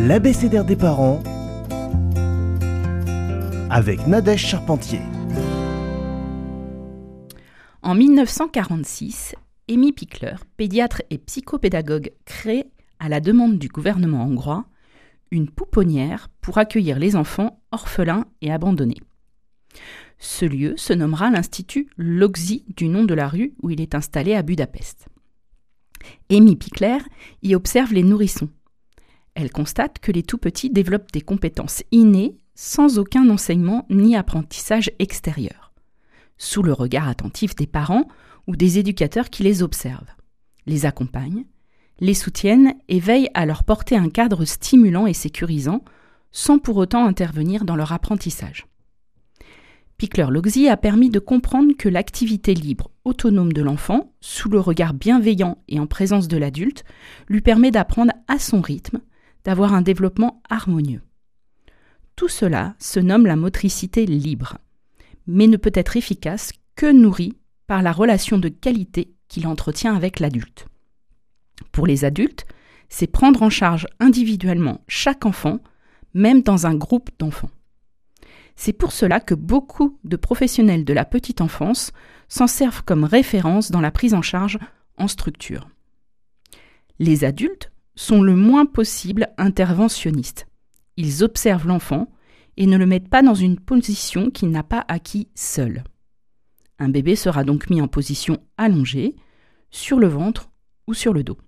l'abécédaire des parents avec Nadège Charpentier. En 1946, Amy Pickler, pédiatre et psychopédagogue, crée, à la demande du gouvernement hongrois, une pouponnière pour accueillir les enfants orphelins et abandonnés. Ce lieu se nommera l'Institut Loxi du nom de la rue où il est installé à Budapest. Amy Pickler y observe les nourrissons. Elle constate que les tout-petits développent des compétences innées sans aucun enseignement ni apprentissage extérieur, sous le regard attentif des parents ou des éducateurs qui les observent, les accompagnent, les soutiennent et veillent à leur porter un cadre stimulant et sécurisant, sans pour autant intervenir dans leur apprentissage. Pickler-Logsy a permis de comprendre que l'activité libre, autonome de l'enfant, sous le regard bienveillant et en présence de l'adulte, lui permet d'apprendre à son rythme, d'avoir un développement harmonieux. Tout cela se nomme la motricité libre, mais ne peut être efficace que nourrie par la relation de qualité qu'il entretient avec l'adulte. Pour les adultes, c'est prendre en charge individuellement chaque enfant, même dans un groupe d'enfants. C'est pour cela que beaucoup de professionnels de la petite enfance s'en servent comme référence dans la prise en charge en structure. Les adultes sont le moins possible interventionnistes. Ils observent l'enfant et ne le mettent pas dans une position qu'il n'a pas acquis seul. Un bébé sera donc mis en position allongée, sur le ventre ou sur le dos.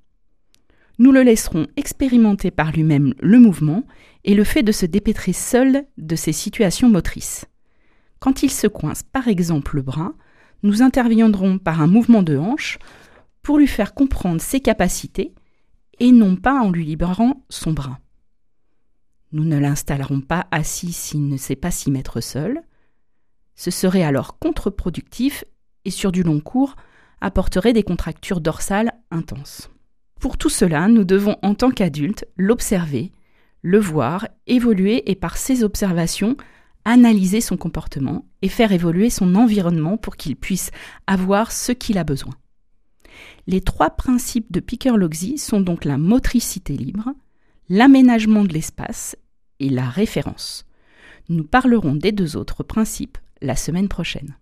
Nous le laisserons expérimenter par lui-même le mouvement et le fait de se dépêtrer seul de ses situations motrices. Quand il se coince par exemple le bras, nous interviendrons par un mouvement de hanche pour lui faire comprendre ses capacités et non pas en lui libérant son bras. Nous ne l'installerons pas assis s'il ne sait pas s'y mettre seul. Ce serait alors contre-productif et sur du long cours apporterait des contractures dorsales intenses. Pour tout cela, nous devons en tant qu'adultes l'observer, le voir, évoluer et par ces observations, analyser son comportement et faire évoluer son environnement pour qu'il puisse avoir ce qu'il a besoin. Les trois principes de Picker-Logsy sont donc la motricité libre, l'aménagement de l'espace et la référence. Nous parlerons des deux autres principes la semaine prochaine.